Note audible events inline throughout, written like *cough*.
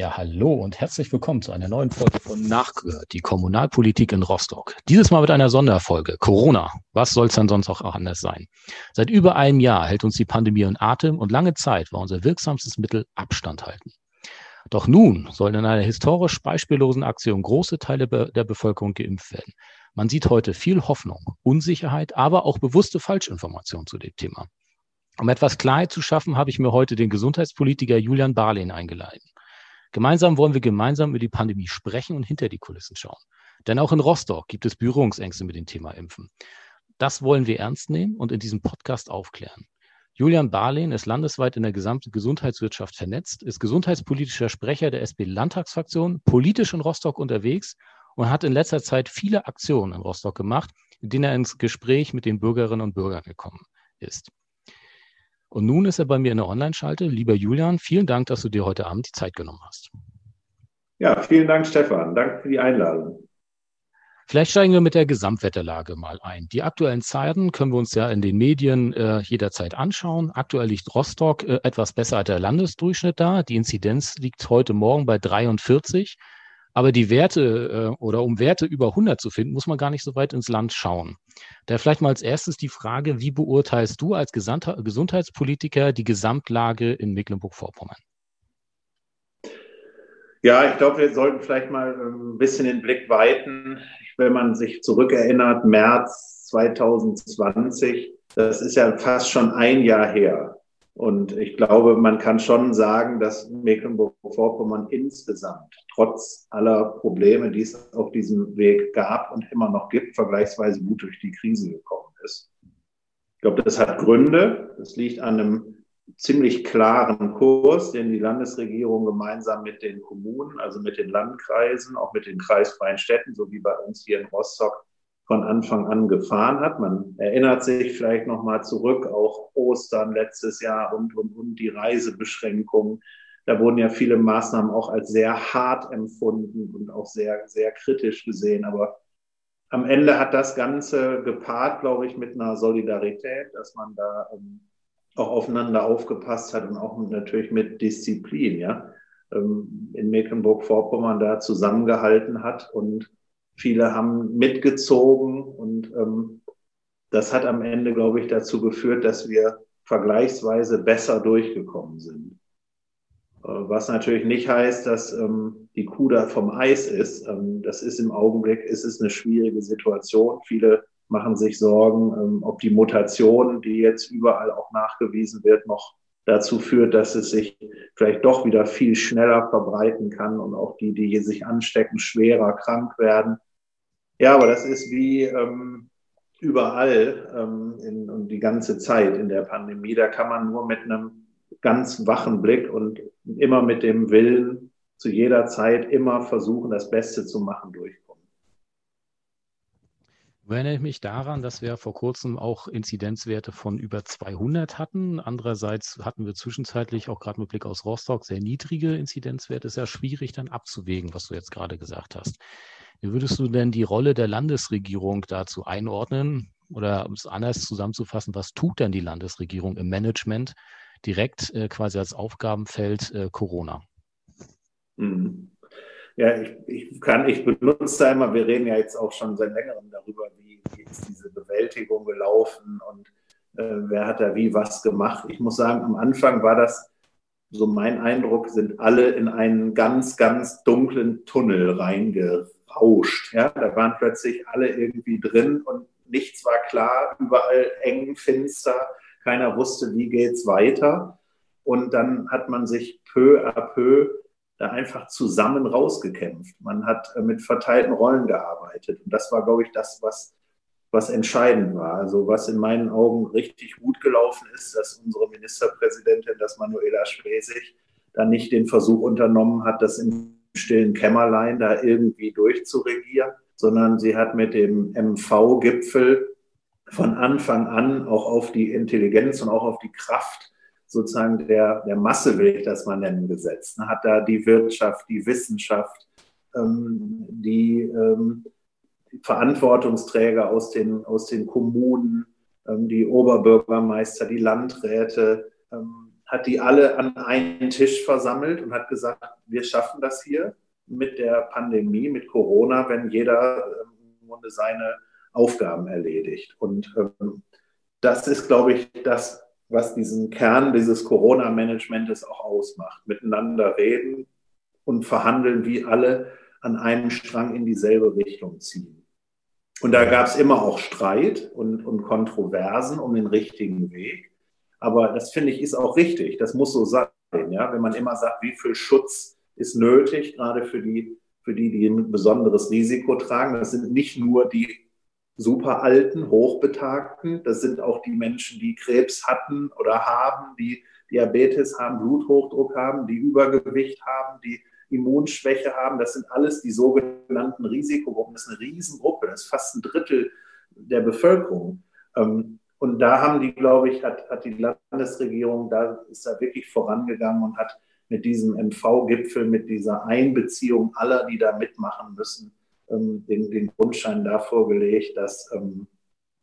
Ja, hallo und herzlich willkommen zu einer neuen Folge von Nachgehört, die Kommunalpolitik in Rostock. Dieses Mal mit einer Sonderfolge. Corona. Was soll es dann sonst auch anders sein? Seit über einem Jahr hält uns die Pandemie in Atem und lange Zeit war unser wirksamstes Mittel Abstand halten. Doch nun sollen in einer historisch beispiellosen Aktion große Teile der Bevölkerung geimpft werden. Man sieht heute viel Hoffnung, Unsicherheit, aber auch bewusste Falschinformation zu dem Thema. Um etwas Klarheit zu schaffen, habe ich mir heute den Gesundheitspolitiker Julian Barlin eingeladen. Gemeinsam wollen wir gemeinsam über die Pandemie sprechen und hinter die Kulissen schauen. Denn auch in Rostock gibt es Berührungsängste mit dem Thema Impfen. Das wollen wir ernst nehmen und in diesem Podcast aufklären. Julian Barlin ist landesweit in der gesamten Gesundheitswirtschaft vernetzt, ist gesundheitspolitischer Sprecher der SP-Landtagsfraktion, politisch in Rostock unterwegs und hat in letzter Zeit viele Aktionen in Rostock gemacht, in denen er ins Gespräch mit den Bürgerinnen und Bürgern gekommen ist. Und nun ist er bei mir in der Online-Schalte. Lieber Julian, vielen Dank, dass du dir heute Abend die Zeit genommen hast. Ja, vielen Dank, Stefan. Danke für die Einladung. Vielleicht steigen wir mit der Gesamtwetterlage mal ein. Die aktuellen Zeiten können wir uns ja in den Medien äh, jederzeit anschauen. Aktuell liegt Rostock äh, etwas besser als der Landesdurchschnitt da. Die Inzidenz liegt heute Morgen bei 43. Aber die Werte äh, oder um Werte über 100 zu finden, muss man gar nicht so weit ins Land schauen. Da vielleicht mal als erstes die Frage, wie beurteilst du als Gesandter, Gesundheitspolitiker die Gesamtlage in Mecklenburg-Vorpommern? Ja, ich glaube, wir sollten vielleicht mal ähm, ein bisschen den Blick weiten. Wenn man sich zurückerinnert, März 2020, das ist ja fast schon ein Jahr her. Und ich glaube, man kann schon sagen, dass Mecklenburg-Vorpommern insgesamt, trotz aller Probleme, die es auf diesem Weg gab und immer noch gibt, vergleichsweise gut durch die Krise gekommen ist. Ich glaube, das hat Gründe. Das liegt an einem ziemlich klaren Kurs, den die Landesregierung gemeinsam mit den Kommunen, also mit den Landkreisen, auch mit den kreisfreien Städten, so wie bei uns hier in Rostock, von Anfang an gefahren hat. Man erinnert sich vielleicht noch mal zurück, auch Ostern letztes Jahr und, und, und die Reisebeschränkungen. Da wurden ja viele Maßnahmen auch als sehr hart empfunden und auch sehr, sehr kritisch gesehen. Aber am Ende hat das Ganze gepaart, glaube ich, mit einer Solidarität, dass man da ähm, auch aufeinander aufgepasst hat und auch natürlich mit Disziplin, ja, ähm, in Mecklenburg-Vorpommern da zusammengehalten hat und Viele haben mitgezogen und ähm, das hat am Ende, glaube ich, dazu geführt, dass wir vergleichsweise besser durchgekommen sind. Äh, was natürlich nicht heißt, dass ähm, die Kuh da vom Eis ist. Ähm, das ist im Augenblick, ist es eine schwierige Situation. Viele machen sich Sorgen, ähm, ob die Mutation, die jetzt überall auch nachgewiesen wird, noch dazu führt, dass es sich vielleicht doch wieder viel schneller verbreiten kann und auch die, die sich anstecken, schwerer krank werden. Ja, aber das ist wie ähm, überall ähm, in, und die ganze Zeit in der Pandemie. Da kann man nur mit einem ganz wachen Blick und immer mit dem Willen zu jeder Zeit immer versuchen, das Beste zu machen, durchkommen. Ich erinnere mich daran, dass wir vor kurzem auch Inzidenzwerte von über 200 hatten. Andererseits hatten wir zwischenzeitlich auch gerade mit Blick aus Rostock sehr niedrige Inzidenzwerte. Ist ja schwierig dann abzuwägen, was du jetzt gerade gesagt hast. Wie würdest du denn die Rolle der Landesregierung dazu einordnen? Oder um es anders zusammenzufassen, was tut denn die Landesregierung im Management direkt äh, quasi als Aufgabenfeld äh, Corona? Mhm. Ja, ich, ich, kann, ich benutze da immer, wir reden ja jetzt auch schon seit längerem darüber, wie, wie ist diese Bewältigung gelaufen und äh, wer hat da wie was gemacht. Ich muss sagen, am Anfang war das so mein Eindruck, sind alle in einen ganz, ganz dunklen Tunnel reingerannt rauscht. Ja? Da waren plötzlich alle irgendwie drin und nichts war klar, überall eng, finster, keiner wusste, wie geht's weiter. Und dann hat man sich peu à peu da einfach zusammen rausgekämpft. Man hat äh, mit verteilten Rollen gearbeitet. Und das war, glaube ich, das, was, was entscheidend war. Also was in meinen Augen richtig gut gelaufen ist, dass unsere Ministerpräsidentin, das Manuela Schwesig, dann nicht den Versuch unternommen hat, das im stillen Kämmerlein da irgendwie durchzuregieren, sondern sie hat mit dem MV-Gipfel von Anfang an auch auf die Intelligenz und auch auf die Kraft sozusagen der, der Masse, will ich das mal nennen, gesetzt. Hat da die Wirtschaft, die Wissenschaft, ähm, die, ähm, Verantwortungsträger aus den, aus den Kommunen, ähm, die Oberbürgermeister, die Landräte, ähm, hat die alle an einen Tisch versammelt und hat gesagt, wir schaffen das hier mit der Pandemie, mit Corona, wenn jeder ähm, im Grunde seine Aufgaben erledigt. Und ähm, das ist, glaube ich, das, was diesen Kern dieses Corona-Managements auch ausmacht. Miteinander reden und verhandeln, wie alle an einem Strang in dieselbe Richtung ziehen. Und da gab es immer auch Streit und, und Kontroversen um den richtigen Weg. Aber das finde ich ist auch richtig. Das muss so sein. Ja? Wenn man immer sagt, wie viel Schutz ist nötig, gerade für die, für die, die ein besonderes Risiko tragen. Das sind nicht nur die super alten, hochbetagten, das sind auch die Menschen, die Krebs hatten oder haben, die Diabetes haben, Bluthochdruck haben, die Übergewicht haben, die Immunschwäche haben. Das sind alles die sogenannten Risikogruppen. Das ist eine Riesengruppe, das ist fast ein Drittel der Bevölkerung. Ähm, und da haben die, glaube ich, hat, hat die Landesregierung, da ist da wirklich vorangegangen und hat mit diesem MV-Gipfel, mit dieser Einbeziehung aller, die da mitmachen müssen, ähm, den, den Grundstein davor gelegt, dass, ähm,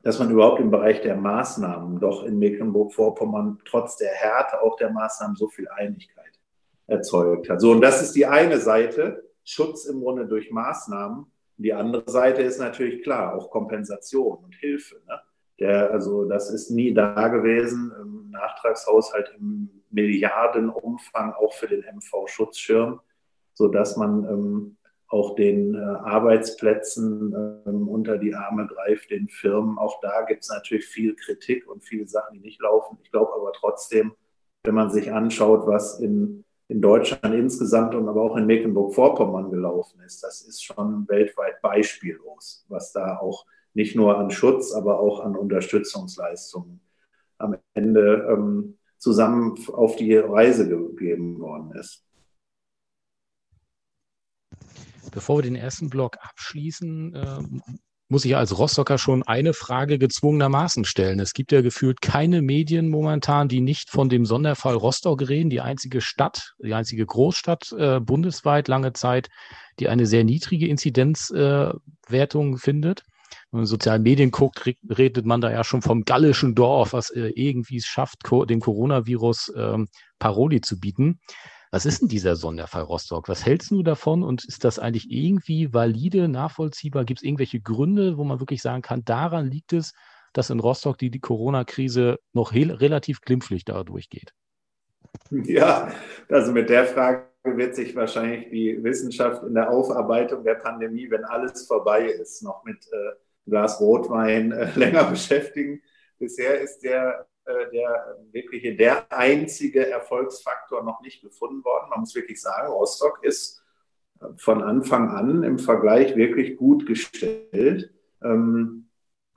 dass man überhaupt im Bereich der Maßnahmen doch in Mecklenburg-Vorpommern trotz der Härte auch der Maßnahmen so viel Einigkeit erzeugt hat. So, und das ist die eine Seite, Schutz im Grunde durch Maßnahmen. Die andere Seite ist natürlich klar, auch Kompensation und Hilfe. Ne? Der, also das ist nie da gewesen, im Nachtragshaushalt im Milliardenumfang auch für den MV-Schutzschirm, sodass man ähm, auch den äh, Arbeitsplätzen ähm, unter die Arme greift, den Firmen. Auch da gibt es natürlich viel Kritik und viele Sachen, die nicht laufen. Ich glaube aber trotzdem, wenn man sich anschaut, was in, in Deutschland insgesamt und aber auch in Mecklenburg-Vorpommern gelaufen ist, das ist schon weltweit beispiellos, was da auch nicht nur an Schutz, aber auch an Unterstützungsleistungen am Ende ähm, zusammen auf die Reise gegeben worden ist. Bevor wir den ersten Block abschließen, äh, muss ich als Rostocker schon eine Frage gezwungenermaßen stellen. Es gibt ja gefühlt keine Medien momentan, die nicht von dem Sonderfall Rostock reden. Die einzige Stadt, die einzige Großstadt äh, bundesweit lange Zeit, die eine sehr niedrige Inzidenzwertung äh, findet. In sozialen Medien guckt, redet man da ja schon vom gallischen Dorf, was äh, irgendwie es schafft, dem Coronavirus ähm, Paroli zu bieten. Was ist denn dieser Sonderfall Rostock? Was hältst du davon und ist das eigentlich irgendwie valide, nachvollziehbar? Gibt es irgendwelche Gründe, wo man wirklich sagen kann, daran liegt es, dass in Rostock die, die Corona-Krise noch relativ glimpflich da durchgeht? Ja, also mit der Frage wird sich wahrscheinlich die Wissenschaft in der Aufarbeitung der Pandemie, wenn alles vorbei ist, noch mit äh, Glas Rotwein äh, *laughs* länger beschäftigen. Bisher ist der, äh, der wirkliche, der einzige Erfolgsfaktor noch nicht gefunden worden. Man muss wirklich sagen, Rostock ist äh, von Anfang an im Vergleich wirklich gut gestellt. Ähm,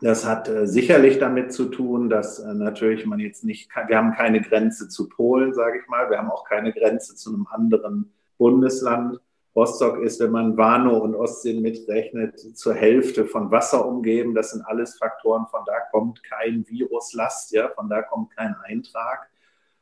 das hat äh, sicherlich damit zu tun, dass äh, natürlich man jetzt nicht, wir haben keine Grenze zu Polen, sage ich mal. Wir haben auch keine Grenze zu einem anderen Bundesland. Rostock ist, wenn man Warnow und Ostsee mitrechnet, zur Hälfte von Wasser umgeben. Das sind alles Faktoren, von da kommt kein Viruslast, ja, von da kommt kein Eintrag.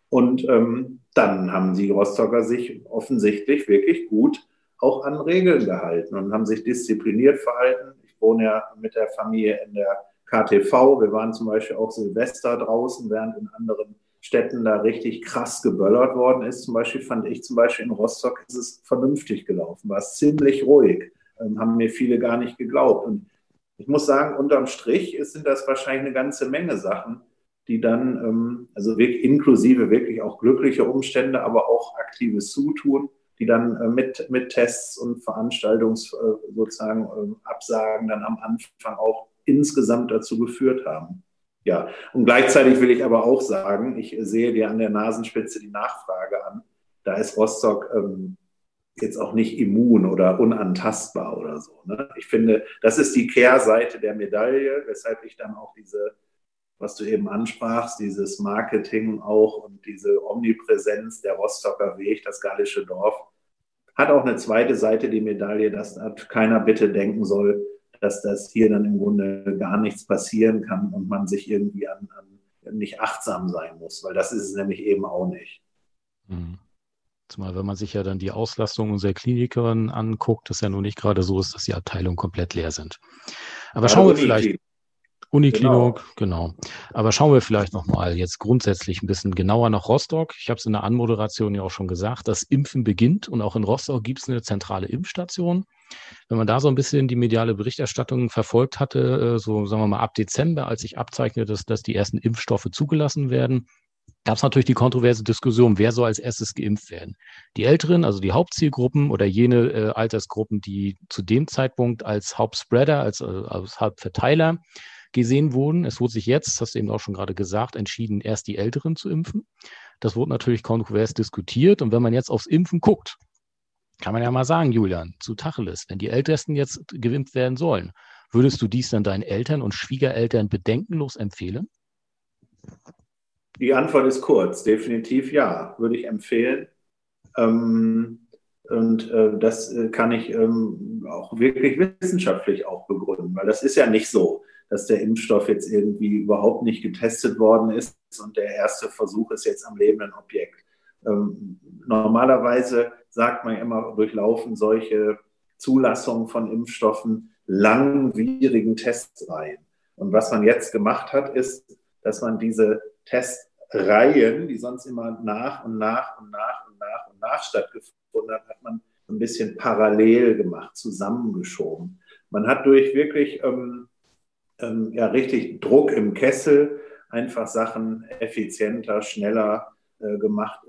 Und ähm, dann haben die Rostocker sich offensichtlich wirklich gut auch an Regeln gehalten und haben sich diszipliniert verhalten. Ich wohne ja mit der Familie in der KTV. Wir waren zum Beispiel auch Silvester draußen, während in anderen Städten da richtig krass geböllert worden ist. Zum Beispiel fand ich zum Beispiel in Rostock ist es vernünftig gelaufen, war es ziemlich ruhig, ähm, haben mir viele gar nicht geglaubt. Und ich muss sagen, unterm Strich sind das wahrscheinlich eine ganze Menge Sachen, die dann, ähm, also wirklich, inklusive wirklich auch glückliche Umstände, aber auch aktives Zutun, die dann äh, mit, mit Tests und Veranstaltungs äh, sozusagen äh, Absagen dann am Anfang auch insgesamt dazu geführt haben. Ja, und gleichzeitig will ich aber auch sagen, ich sehe dir an der Nasenspitze die Nachfrage an. Da ist Rostock ähm, jetzt auch nicht immun oder unantastbar oder so. Ne? Ich finde, das ist die Kehrseite der Medaille, weshalb ich dann auch diese, was du eben ansprachst, dieses Marketing auch und diese Omnipräsenz der Rostocker Weg, das gallische Dorf, hat auch eine zweite Seite die Medaille, dass keiner bitte denken soll, dass das hier dann im Grunde gar nichts passieren kann und man sich irgendwie an, an nicht achtsam sein muss, weil das ist es nämlich eben auch nicht. Mhm. Zumal, wenn man sich ja dann die Auslastung unserer Klinikerin anguckt, das ja nun nicht gerade so ist, dass die Abteilungen komplett leer sind. Aber ja, schauen wir vielleicht, Uniklinik, genau. genau. Aber schauen wir vielleicht nochmal jetzt grundsätzlich ein bisschen genauer nach Rostock. Ich habe es in der Anmoderation ja auch schon gesagt, das Impfen beginnt und auch in Rostock gibt es eine zentrale Impfstation. Wenn man da so ein bisschen die mediale Berichterstattung verfolgt hatte, äh, so sagen wir mal ab Dezember, als sich abzeichnete, dass, dass die ersten Impfstoffe zugelassen werden, gab es natürlich die kontroverse Diskussion, wer soll als erstes geimpft werden. Die Älteren, also die Hauptzielgruppen oder jene äh, Altersgruppen, die zu dem Zeitpunkt als Hauptspreader, als, äh, als Hauptverteiler gesehen wurden. Es wurde sich jetzt, hast du eben auch schon gerade gesagt, entschieden, erst die Älteren zu impfen. Das wurde natürlich kontrovers diskutiert. Und wenn man jetzt aufs Impfen guckt, kann man ja mal sagen, Julian, zu Tacheles, wenn die Ältesten jetzt geimpft werden sollen, würdest du dies dann deinen Eltern und Schwiegereltern bedenkenlos empfehlen? Die Antwort ist kurz, definitiv ja, würde ich empfehlen. Ähm, und äh, das äh, kann ich ähm, auch wirklich wissenschaftlich auch begründen, weil das ist ja nicht so, dass der Impfstoff jetzt irgendwie überhaupt nicht getestet worden ist und der erste Versuch ist jetzt am lebenden Objekt. Ähm, normalerweise sagt man immer, durchlaufen solche Zulassungen von Impfstoffen langwierigen Testreihen. Und was man jetzt gemacht hat, ist, dass man diese Testreihen, die sonst immer nach und nach und nach und nach und nach stattgefunden hat, hat man ein bisschen parallel gemacht, zusammengeschoben. Man hat durch wirklich ähm, ähm, ja richtig Druck im Kessel, einfach Sachen effizienter, schneller äh, gemacht.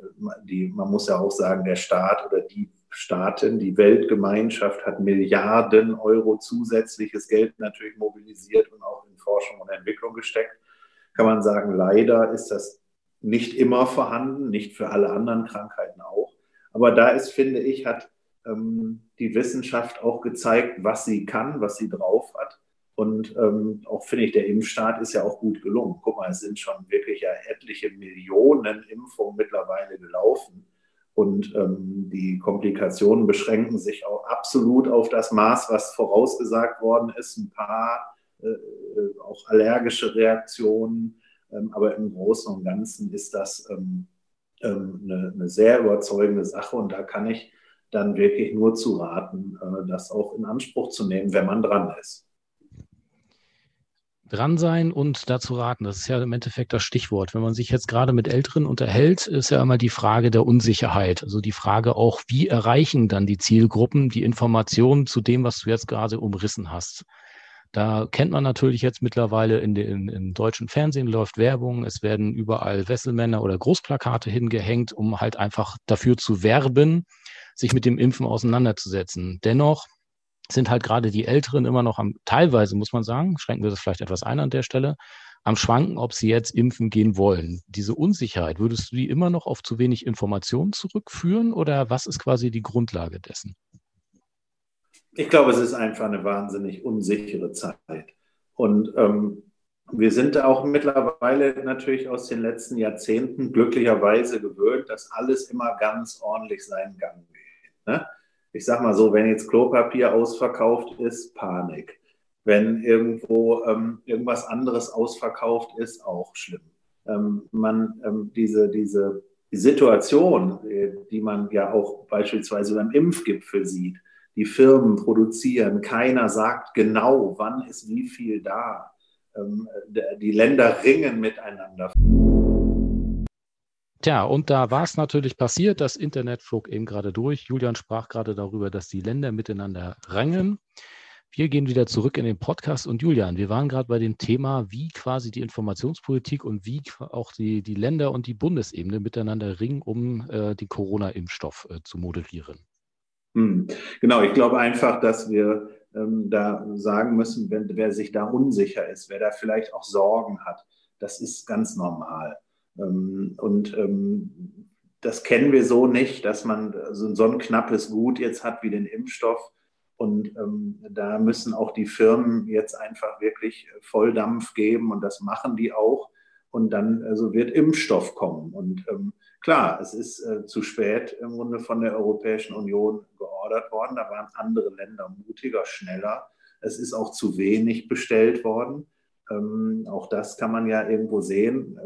Die, man muss ja auch sagen, der Staat oder die Staaten, die Weltgemeinschaft hat Milliarden Euro zusätzliches Geld natürlich mobilisiert und auch in Forschung und Entwicklung gesteckt. Kann man sagen, leider ist das nicht immer vorhanden, nicht für alle anderen Krankheiten auch. Aber da ist, finde ich, hat ähm, die Wissenschaft auch gezeigt, was sie kann, was sie drauf hat. Und ähm, auch finde ich, der Impfstart ist ja auch gut gelungen. Guck mal, es sind schon wirklich ja etliche Millionen Impfungen mittlerweile gelaufen. Und ähm, die Komplikationen beschränken sich auch absolut auf das Maß, was vorausgesagt worden ist. Ein paar äh, äh auch allergische Reaktionen. Ähm, aber im Großen und Ganzen ist das ähm, ähm, eine, eine, sehr überzeugende Sache. Und da kann ich dann wirklich nur zu raten, äh, das auch in Anspruch zu nehmen, wenn man dran ist dran sein und dazu raten. Das ist ja im Endeffekt das Stichwort. Wenn man sich jetzt gerade mit Älteren unterhält, ist ja immer die Frage der Unsicherheit. Also die Frage auch, wie erreichen dann die Zielgruppen die Informationen zu dem, was du jetzt gerade umrissen hast. Da kennt man natürlich jetzt mittlerweile in den im deutschen Fernsehen läuft Werbung, es werden überall Wesselmänner oder Großplakate hingehängt, um halt einfach dafür zu werben, sich mit dem Impfen auseinanderzusetzen. Dennoch sind halt gerade die Älteren immer noch am, teilweise muss man sagen, schränken wir das vielleicht etwas ein an der Stelle, am Schwanken, ob sie jetzt impfen gehen wollen. Diese Unsicherheit, würdest du die immer noch auf zu wenig Informationen zurückführen oder was ist quasi die Grundlage dessen? Ich glaube, es ist einfach eine wahnsinnig unsichere Zeit. Und ähm, wir sind auch mittlerweile natürlich aus den letzten Jahrzehnten glücklicherweise gewöhnt, dass alles immer ganz ordentlich seinen Gang geht. Ne? Ich sag mal so, wenn jetzt Klopapier ausverkauft ist, Panik. Wenn irgendwo ähm, irgendwas anderes ausverkauft ist, auch schlimm. Ähm, man, ähm, diese, diese die Situation, äh, die man ja auch beispielsweise beim Impfgipfel sieht, die Firmen produzieren, keiner sagt genau, wann ist wie viel da. Ähm, die Länder ringen miteinander. Tja, und da war es natürlich passiert, das Internet flog eben gerade durch. Julian sprach gerade darüber, dass die Länder miteinander rangen. Wir gehen wieder zurück in den Podcast und Julian, wir waren gerade bei dem Thema, wie quasi die Informationspolitik und wie auch die, die Länder und die Bundesebene miteinander ringen, um äh, den Corona-Impfstoff äh, zu moderieren. Hm. Genau, ich glaube einfach, dass wir ähm, da sagen müssen, wenn, wer sich da unsicher ist, wer da vielleicht auch Sorgen hat, das ist ganz normal. Ähm, und ähm, das kennen wir so nicht, dass man so ein knappes Gut jetzt hat wie den Impfstoff. Und ähm, da müssen auch die Firmen jetzt einfach wirklich Volldampf geben und das machen die auch. Und dann also wird Impfstoff kommen. Und ähm, klar, es ist äh, zu spät im Grunde von der Europäischen Union geordert worden. Da waren andere Länder mutiger, schneller. Es ist auch zu wenig bestellt worden. Ähm, auch das kann man ja irgendwo sehen.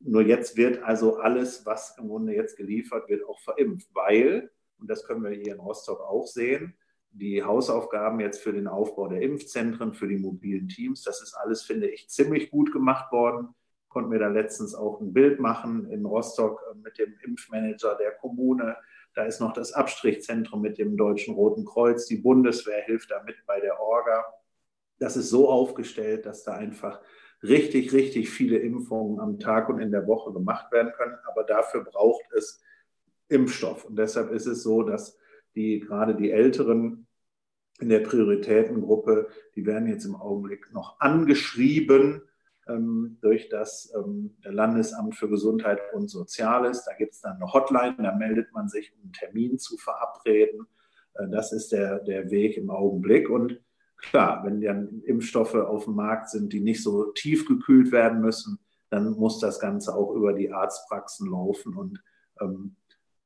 Nur jetzt wird also alles, was im Grunde jetzt geliefert wird, auch verimpft, weil, und das können wir hier in Rostock auch sehen, die Hausaufgaben jetzt für den Aufbau der Impfzentren, für die mobilen Teams, das ist alles, finde ich, ziemlich gut gemacht worden. Konnten wir da letztens auch ein Bild machen in Rostock äh, mit dem Impfmanager der Kommune. Da ist noch das Abstrichzentrum mit dem Deutschen Roten Kreuz. Die Bundeswehr hilft da mit bei der Orga. Das ist so aufgestellt, dass da einfach richtig, richtig viele Impfungen am Tag und in der Woche gemacht werden können. Aber dafür braucht es Impfstoff. Und deshalb ist es so, dass die gerade die Älteren in der Prioritätengruppe, die werden jetzt im Augenblick noch angeschrieben ähm, durch das ähm, Landesamt für Gesundheit und Soziales. Da gibt es dann eine Hotline, da meldet man sich, um einen Termin zu verabreden. Äh, das ist der, der Weg im Augenblick. Und klar, wenn dann Impfstoffe auf dem Markt sind, die nicht so tief gekühlt werden müssen, dann muss das Ganze auch über die Arztpraxen laufen. Und ähm,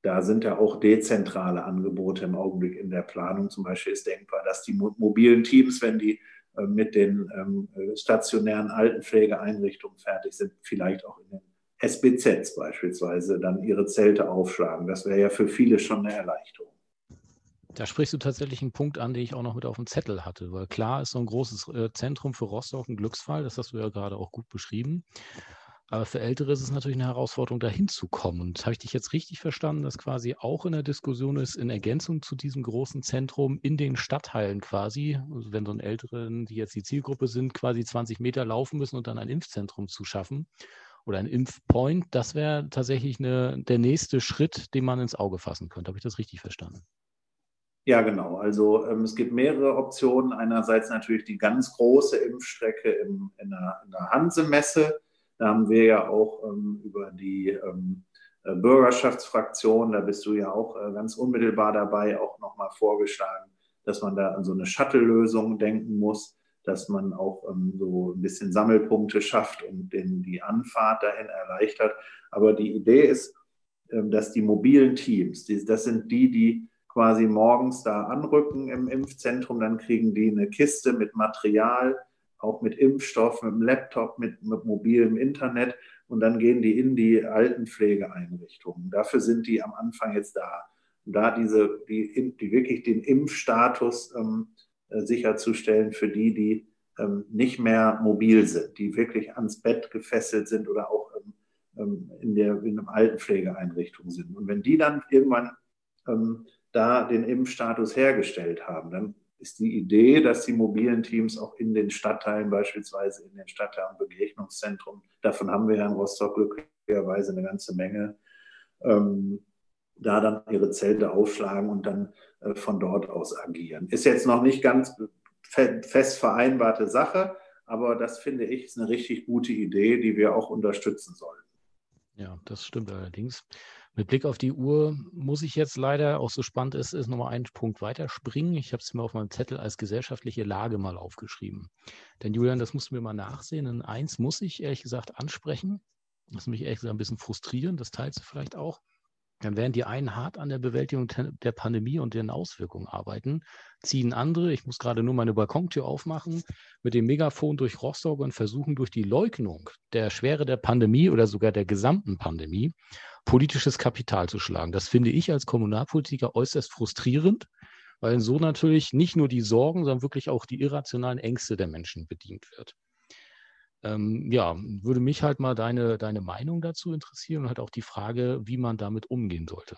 da sind ja auch dezentrale Angebote im Augenblick in der Planung. Zum Beispiel ist denkbar, dass die mobilen Teams, wenn die äh, mit den ähm, stationären Altenpflegeeinrichtungen fertig sind, vielleicht auch in den SBZs beispielsweise dann ihre Zelte aufschlagen. Das wäre ja für viele schon eine Erleichterung. Da sprichst du tatsächlich einen Punkt an, den ich auch noch mit auf dem Zettel hatte, weil klar ist so ein großes äh, Zentrum für Rostock ein Glücksfall, das hast du ja gerade auch gut beschrieben. Aber für Ältere ist es natürlich eine Herausforderung, dahin zu kommen. Und habe ich dich jetzt richtig verstanden, dass quasi auch in der Diskussion ist, in Ergänzung zu diesem großen Zentrum in den Stadtteilen quasi, also wenn so ein Älteren, die jetzt die Zielgruppe sind, quasi 20 Meter laufen müssen und dann ein Impfzentrum zu schaffen oder ein Impfpoint, das wäre tatsächlich eine, der nächste Schritt, den man ins Auge fassen könnte. Habe ich das richtig verstanden? Ja, genau. Also ähm, es gibt mehrere Optionen. Einerseits natürlich die ganz große Impfstrecke im, in der, in der Hansemesse da haben wir ja auch ähm, über die ähm, äh, Bürgerschaftsfraktion, da bist du ja auch äh, ganz unmittelbar dabei, auch nochmal vorgeschlagen, dass man da an so eine Shuttle-Lösung denken muss, dass man auch ähm, so ein bisschen Sammelpunkte schafft und den, die Anfahrt dahin erleichtert. Aber die Idee ist, ähm, dass die mobilen Teams, die, das sind die, die quasi morgens da anrücken im Impfzentrum, dann kriegen die eine Kiste mit Material, auch mit Impfstoff, mit dem Laptop, mit, mit mobilem Internet. Und dann gehen die in die Altenpflegeeinrichtungen. Dafür sind die am Anfang jetzt da. Und da diese, die, die wirklich den Impfstatus ähm, äh, sicherzustellen für die, die ähm, nicht mehr mobil sind, die wirklich ans Bett gefesselt sind oder auch ähm, ähm in der in einer Altenpflegeeinrichtung sind. Und wenn die dann irgendwann ähm, da den Impfstatus hergestellt haben, dann ist die Idee, dass die mobilen Teams auch in den Stadtteilen, beispielsweise in den Stadtteilen Begegnungszentren, davon haben wir ja in Rostock glücklicherweise eine ganze Menge, ähm, da dann ihre Zelte aufschlagen und dann äh, von dort aus agieren. Ist jetzt noch nicht ganz fest vereinbarte Sache, aber das finde ich ist eine richtig gute Idee, die wir auch unterstützen sollen. Ja, das stimmt allerdings. Mit Blick auf die Uhr muss ich jetzt leider, auch so spannend ist, ist nochmal einen Punkt weiterspringen. Ich habe es mir auf meinem Zettel als gesellschaftliche Lage mal aufgeschrieben. Denn Julian, das mussten wir mal nachsehen. Und eins muss ich ehrlich gesagt ansprechen. Das ist mich ehrlich gesagt ein bisschen frustrierend. Das teilst du vielleicht auch. Dann werden die einen hart an der Bewältigung der Pandemie und deren Auswirkungen arbeiten, ziehen andere, ich muss gerade nur meine Balkontür aufmachen, mit dem Megafon durch Rostock und versuchen durch die Leugnung der Schwere der Pandemie oder sogar der gesamten Pandemie politisches Kapital zu schlagen. Das finde ich als Kommunalpolitiker äußerst frustrierend, weil so natürlich nicht nur die Sorgen, sondern wirklich auch die irrationalen Ängste der Menschen bedient wird. Ähm, ja, würde mich halt mal deine, deine Meinung dazu interessieren und halt auch die Frage, wie man damit umgehen sollte.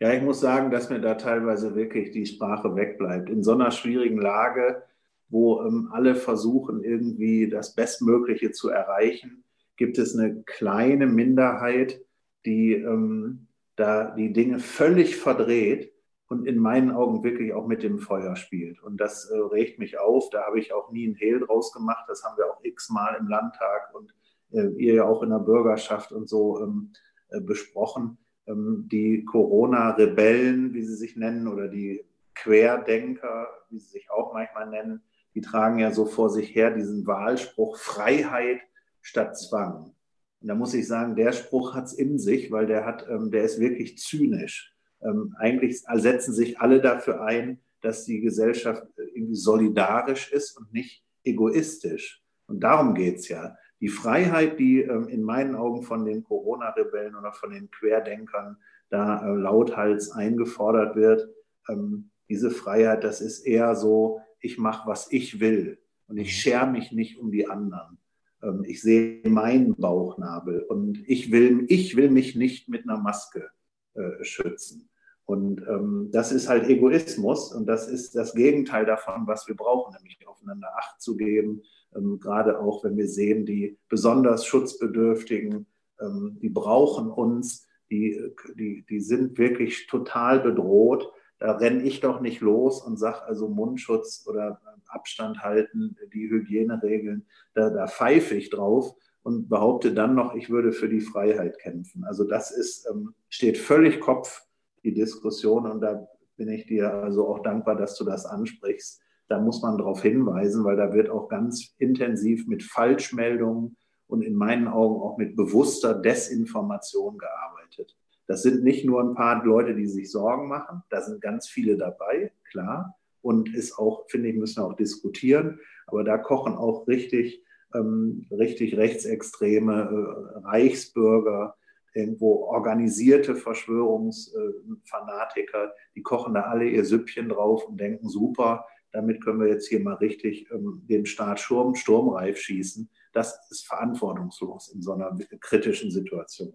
Ja, ich muss sagen, dass mir da teilweise wirklich die Sprache wegbleibt. In so einer schwierigen Lage, wo ähm, alle versuchen, irgendwie das Bestmögliche zu erreichen, gibt es eine kleine Minderheit, die ähm, da die Dinge völlig verdreht und in meinen Augen wirklich auch mit dem Feuer spielt. Und das äh, regt mich auf. Da habe ich auch nie einen Hehl draus gemacht. Das haben wir auch x-mal im Landtag und äh, ihr ja auch in der Bürgerschaft und so ähm, äh, besprochen. Ähm, die Corona-Rebellen, wie sie sich nennen, oder die Querdenker, wie sie sich auch manchmal nennen, die tragen ja so vor sich her diesen Wahlspruch Freiheit statt Zwang. Und da muss ich sagen, der Spruch hat es in sich, weil der hat, ähm, der ist wirklich zynisch ähm, eigentlich setzen sich alle dafür ein, dass die Gesellschaft äh, irgendwie solidarisch ist und nicht egoistisch. Und darum geht's ja. Die Freiheit, die ähm, in meinen Augen von den Corona-Rebellen oder von den Querdenkern da äh, lauthals eingefordert wird, ähm, Diese Freiheit, das ist eher so, ich mache, was ich will und ich schere mich nicht um die anderen. Ähm, ich sehe meinen Bauchnabel und ich will, ich will mich nicht mit einer Maske äh, schützen. Und ähm, das ist halt Egoismus und das ist das Gegenteil davon, was wir brauchen, nämlich aufeinander Acht zu geben, ähm, gerade auch wenn wir sehen, die besonders Schutzbedürftigen, ähm, die brauchen uns, die, die, die sind wirklich total bedroht. Da renne ich doch nicht los und sage also Mundschutz oder Abstand halten, die Hygieneregeln, da, da pfeife ich drauf und behaupte dann noch, ich würde für die Freiheit kämpfen. Also das ist, ähm, steht völlig Kopf, die Diskussion. Und da bin ich dir also auch dankbar, dass du das ansprichst. Da muss man darauf hinweisen, weil da wird auch ganz intensiv mit Falschmeldungen und in meinen Augen auch mit bewusster Desinformation gearbeitet. Das sind nicht nur ein paar Leute, die sich Sorgen machen, da sind ganz viele dabei, klar. Und ist auch, finde ich, müssen wir auch diskutieren. Aber da kochen auch richtig, ähm, richtig rechtsextreme äh, Reichsbürger, irgendwo organisierte Verschwörungsfanatiker, die kochen da alle ihr Süppchen drauf und denken, super, damit können wir jetzt hier mal richtig ähm, den Staat Sturm, sturmreif schießen. Das ist verantwortungslos in so einer kritischen Situation.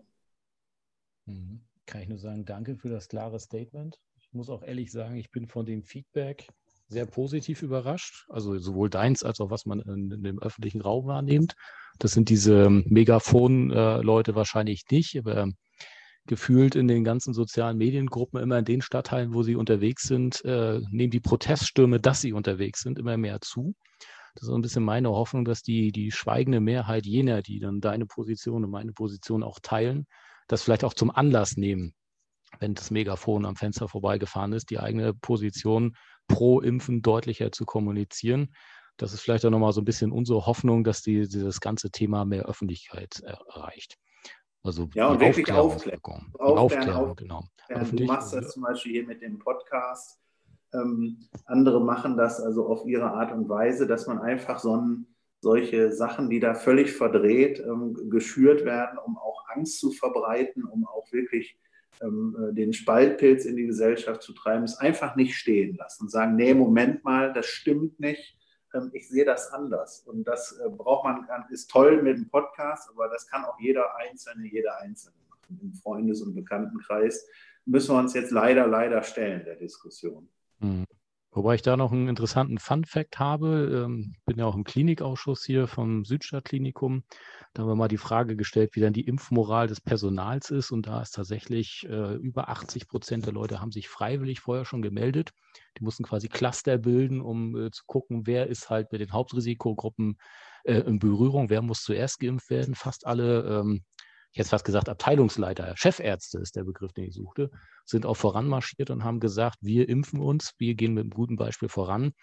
Mhm. Kann ich nur sagen, danke für das klare Statement. Ich muss auch ehrlich sagen, ich bin von dem Feedback sehr positiv überrascht. Also sowohl deins als auch was man in, in dem öffentlichen Raum wahrnimmt. Das sind diese Megafon-Leute wahrscheinlich nicht, aber gefühlt in den ganzen sozialen Mediengruppen immer in den Stadtteilen, wo sie unterwegs sind, äh, nehmen die Proteststürme, dass sie unterwegs sind, immer mehr zu. Das ist so ein bisschen meine Hoffnung, dass die, die schweigende Mehrheit jener, die dann deine Position und meine Position auch teilen, das vielleicht auch zum Anlass nehmen, wenn das Megafon am Fenster vorbeigefahren ist, die eigene Position pro Impfen deutlicher zu kommunizieren. Das ist vielleicht auch nochmal so ein bisschen unsere Hoffnung, dass die, dieses ganze Thema mehr Öffentlichkeit erreicht. Also ja, und wirklich aufklären. Aufklären, aufklären, genau. Du machst das zum Beispiel hier mit dem Podcast. Ähm, andere machen das also auf ihre Art und Weise, dass man einfach so ein, solche Sachen, die da völlig verdreht ähm, geschürt werden, um auch Angst zu verbreiten, um auch wirklich den Spaltpilz in die Gesellschaft zu treiben, ist einfach nicht stehen lassen und sagen, nee, Moment mal, das stimmt nicht. Ähm, ich sehe das anders. Und das äh, braucht man, ist toll mit dem Podcast, aber das kann auch jeder Einzelne, jeder Einzelne machen. Im Freundes- und Bekanntenkreis müssen wir uns jetzt leider, leider stellen der Diskussion. Mhm. Wobei ich da noch einen interessanten Fun-Fact habe. Ähm, bin ja auch im Klinikausschuss hier vom Südstadtklinikum. Da haben wir mal die Frage gestellt, wie dann die Impfmoral des Personals ist. Und da ist tatsächlich äh, über 80 Prozent der Leute haben sich freiwillig vorher schon gemeldet. Die mussten quasi Cluster bilden, um äh, zu gucken, wer ist halt mit den Hauptrisikogruppen äh, in Berührung, wer muss zuerst geimpft werden. Fast alle ähm, hätte fast gesagt Abteilungsleiter, Chefärzte ist der Begriff, den ich suchte, sind auch voranmarschiert und haben gesagt, wir impfen uns, wir gehen mit einem guten Beispiel voran.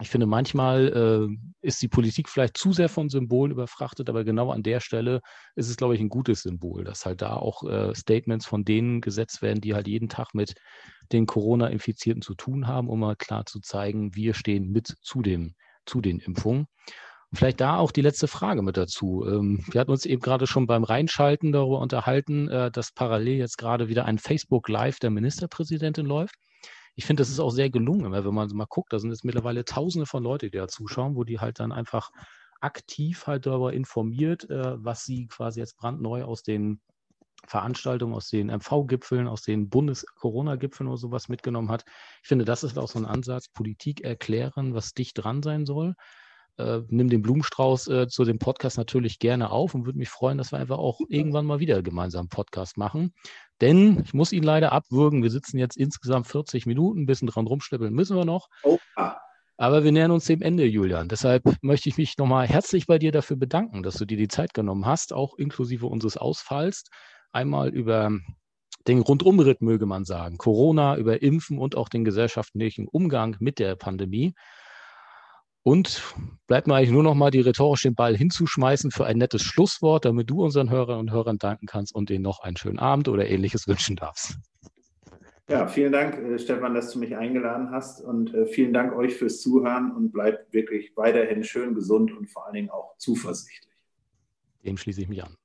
Ich finde, manchmal äh, ist die Politik vielleicht zu sehr von Symbolen überfrachtet, aber genau an der Stelle ist es, glaube ich, ein gutes Symbol, dass halt da auch äh, Statements von denen gesetzt werden, die halt jeden Tag mit den Corona-Infizierten zu tun haben, um mal klar zu zeigen, wir stehen mit zu, dem, zu den Impfungen. Vielleicht da auch die letzte Frage mit dazu. Ähm, wir hatten uns eben gerade schon beim Reinschalten darüber unterhalten, äh, dass parallel jetzt gerade wieder ein Facebook Live der Ministerpräsidentin läuft. Ich finde, das ist auch sehr gelungen, wenn man mal guckt. Da sind jetzt mittlerweile Tausende von Leuten, die da zuschauen, wo die halt dann einfach aktiv halt darüber informiert, äh, was sie quasi jetzt brandneu aus den Veranstaltungen, aus den MV-Gipfeln, aus den Bundes-Corona-Gipfeln oder sowas mitgenommen hat. Ich finde, das ist auch so ein Ansatz, Politik erklären, was dicht dran sein soll äh, nimm den Blumenstrauß äh, zu dem Podcast natürlich gerne auf und würde mich freuen, dass wir einfach auch irgendwann mal wieder gemeinsam einen Podcast machen. Denn ich muss ihn leider abwürgen. Wir sitzen jetzt insgesamt 40 Minuten, ein bisschen dran rumschnippeln müssen wir noch. Opa. Aber wir nähern uns dem Ende, Julian. Deshalb möchte ich mich nochmal herzlich bei dir dafür bedanken, dass du dir die Zeit genommen hast, auch inklusive unseres Ausfalls. Einmal über den Rundumritt, möge man sagen. Corona, über Impfen und auch den gesellschaftlichen Umgang mit der Pandemie. Und bleibt mir eigentlich nur noch mal die rhetorisch den Ball hinzuschmeißen für ein nettes Schlusswort, damit du unseren Hörern und Hörern danken kannst und denen noch einen schönen Abend oder ähnliches wünschen darfst. Ja, vielen Dank, äh, Stefan, dass du mich eingeladen hast und äh, vielen Dank euch fürs Zuhören und bleibt wirklich weiterhin schön gesund und vor allen Dingen auch zuversichtlich. Dem schließe ich mich an.